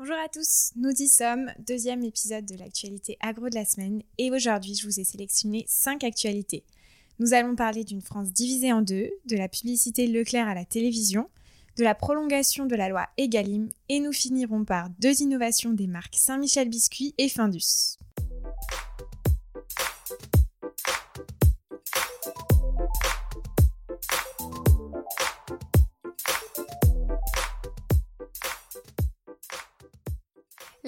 Bonjour à tous, nous y sommes, deuxième épisode de l'actualité agro de la semaine et aujourd'hui je vous ai sélectionné 5 actualités. Nous allons parler d'une France divisée en deux, de la publicité Leclerc à la télévision, de la prolongation de la loi Egalim et nous finirons par deux innovations des marques Saint-Michel Biscuit et Findus.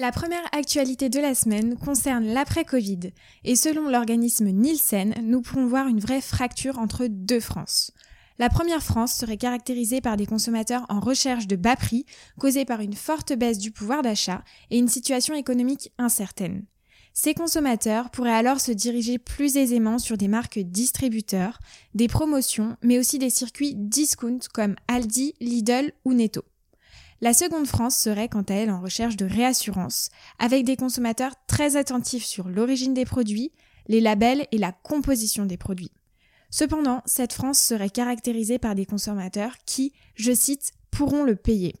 La première actualité de la semaine concerne l'après-Covid, et selon l'organisme Nielsen, nous pourrons voir une vraie fracture entre deux France. La première France serait caractérisée par des consommateurs en recherche de bas prix, causés par une forte baisse du pouvoir d'achat et une situation économique incertaine. Ces consommateurs pourraient alors se diriger plus aisément sur des marques distributeurs, des promotions, mais aussi des circuits discount comme Aldi, Lidl ou Netto. La seconde France serait quant à elle en recherche de réassurance, avec des consommateurs très attentifs sur l'origine des produits, les labels et la composition des produits. Cependant, cette France serait caractérisée par des consommateurs qui, je cite, pourront le payer.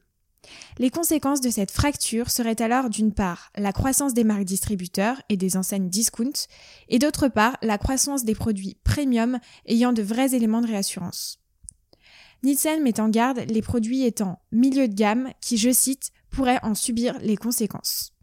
Les conséquences de cette fracture seraient alors d'une part la croissance des marques distributeurs et des enseignes discount, et d'autre part la croissance des produits premium ayant de vrais éléments de réassurance. Nielsen met en garde les produits étant milieu de gamme qui, je cite, pourraient en subir les conséquences.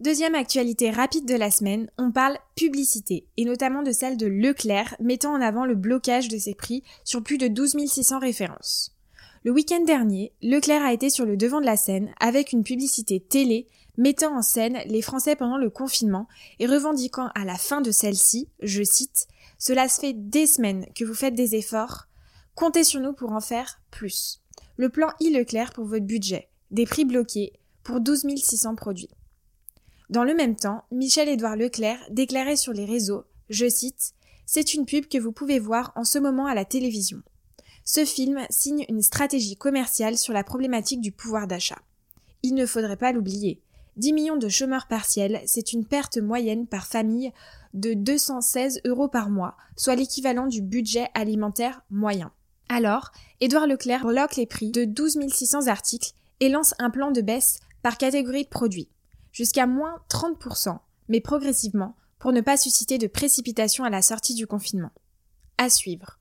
Deuxième actualité rapide de la semaine, on parle publicité, et notamment de celle de Leclerc, mettant en avant le blocage de ses prix sur plus de 12 600 références. Le week-end dernier, Leclerc a été sur le devant de la scène avec une publicité télé mettant en scène les Français pendant le confinement et revendiquant à la fin de celle-ci, je cite, Cela se fait des semaines que vous faites des efforts, Comptez sur nous pour en faire plus. Le plan e-Leclerc pour votre budget. Des prix bloqués pour 12 600 produits. Dans le même temps, Michel-Édouard Leclerc déclarait sur les réseaux, je cite, C'est une pub que vous pouvez voir en ce moment à la télévision. Ce film signe une stratégie commerciale sur la problématique du pouvoir d'achat. Il ne faudrait pas l'oublier. 10 millions de chômeurs partiels, c'est une perte moyenne par famille de 216 euros par mois, soit l'équivalent du budget alimentaire moyen. Alors, Édouard Leclerc bloque les prix de 12 600 articles et lance un plan de baisse par catégorie de produits, jusqu'à moins 30%, mais progressivement, pour ne pas susciter de précipitation à la sortie du confinement. À suivre.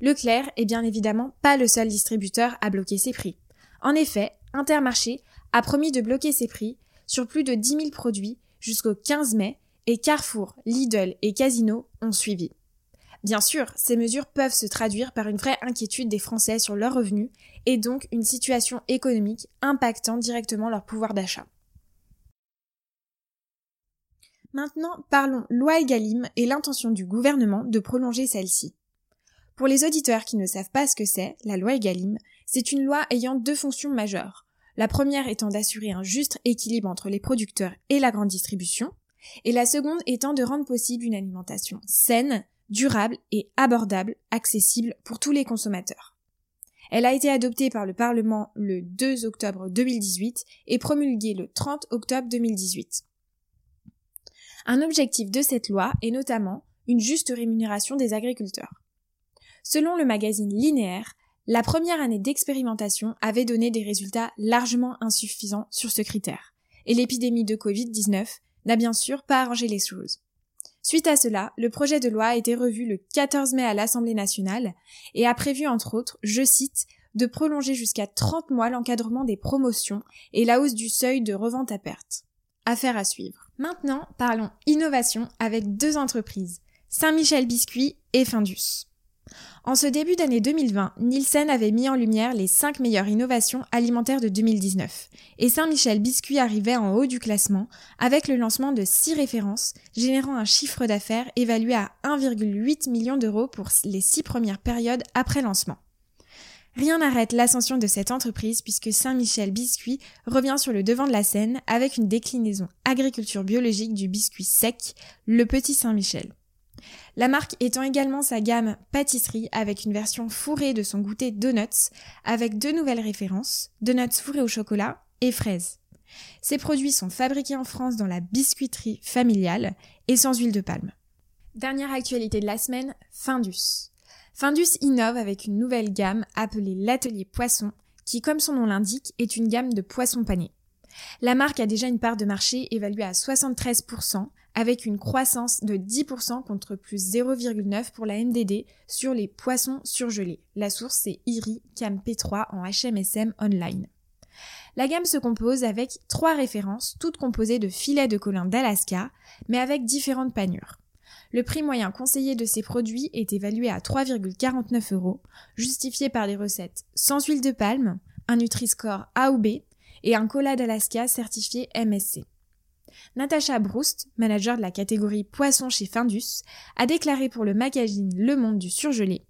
Leclerc est bien évidemment pas le seul distributeur à bloquer ses prix. En effet, Intermarché a promis de bloquer ses prix sur plus de 10 000 produits jusqu'au 15 mai et Carrefour, Lidl et Casino ont suivi. Bien sûr, ces mesures peuvent se traduire par une vraie inquiétude des Français sur leurs revenus et donc une situation économique impactant directement leur pouvoir d'achat. Maintenant, parlons loi Egalim et l'intention du gouvernement de prolonger celle-ci. Pour les auditeurs qui ne savent pas ce que c'est, la loi Egalim, c'est une loi ayant deux fonctions majeures. La première étant d'assurer un juste équilibre entre les producteurs et la grande distribution, et la seconde étant de rendre possible une alimentation saine, durable et abordable, accessible pour tous les consommateurs. Elle a été adoptée par le Parlement le 2 octobre 2018 et promulguée le 30 octobre 2018. Un objectif de cette loi est notamment une juste rémunération des agriculteurs. Selon le magazine Linéaire, la première année d'expérimentation avait donné des résultats largement insuffisants sur ce critère, et l'épidémie de Covid-19 n'a bien sûr pas arrangé les choses. Suite à cela, le projet de loi a été revu le 14 mai à l'Assemblée nationale et a prévu entre autres, je cite, de prolonger jusqu'à 30 mois l'encadrement des promotions et la hausse du seuil de revente à perte. Affaire à suivre. Maintenant, parlons innovation avec deux entreprises, Saint-Michel Biscuit et Findus. En ce début d'année 2020, Nielsen avait mis en lumière les 5 meilleures innovations alimentaires de 2019, et Saint-Michel Biscuit arrivait en haut du classement avec le lancement de 6 références, générant un chiffre d'affaires évalué à 1,8 million d'euros pour les 6 premières périodes après lancement. Rien n'arrête l'ascension de cette entreprise puisque Saint-Michel Biscuit revient sur le devant de la scène avec une déclinaison agriculture biologique du biscuit sec, le petit Saint-Michel. La marque étend également sa gamme pâtisserie avec une version fourrée de son goûter donuts avec deux nouvelles références, donuts fourrés au chocolat et fraises. Ces produits sont fabriqués en France dans la biscuiterie familiale et sans huile de palme. Dernière actualité de la semaine, Findus. Findus innove avec une nouvelle gamme appelée l'atelier poisson qui, comme son nom l'indique, est une gamme de poissons panés. La marque a déjà une part de marché évaluée à 73%, avec une croissance de 10% contre plus 0,9 pour la MDD sur les poissons surgelés. La source c'est IRI Cam P3 en HMSM online. La gamme se compose avec trois références, toutes composées de filets de colin d'Alaska, mais avec différentes panures. Le prix moyen conseillé de ces produits est évalué à 3,49 euros, justifié par des recettes sans huile de palme, un Nutri-Score A ou B et un cola d'Alaska certifié MSC. Natacha Broust, manager de la catégorie poisson chez Findus, a déclaré pour le magazine Le Monde du surgelé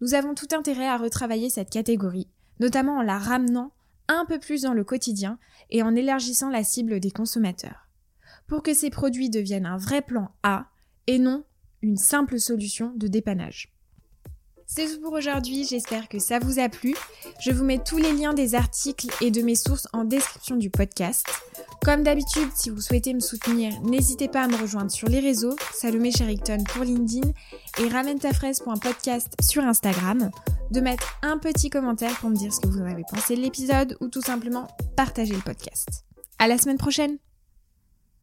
Nous avons tout intérêt à retravailler cette catégorie, notamment en la ramenant un peu plus dans le quotidien et en élargissant la cible des consommateurs. Pour que ces produits deviennent un vrai plan A et non une simple solution de dépannage. C'est tout pour aujourd'hui, j'espère que ça vous a plu. Je vous mets tous les liens des articles et de mes sources en description du podcast. Comme d'habitude, si vous souhaitez me soutenir, n'hésitez pas à me rejoindre sur les réseaux, Salomé Sherrington pour LinkedIn et ramène sur Instagram, de mettre un petit commentaire pour me dire ce que vous en avez pensé de l'épisode ou tout simplement partager le podcast. À la semaine prochaine!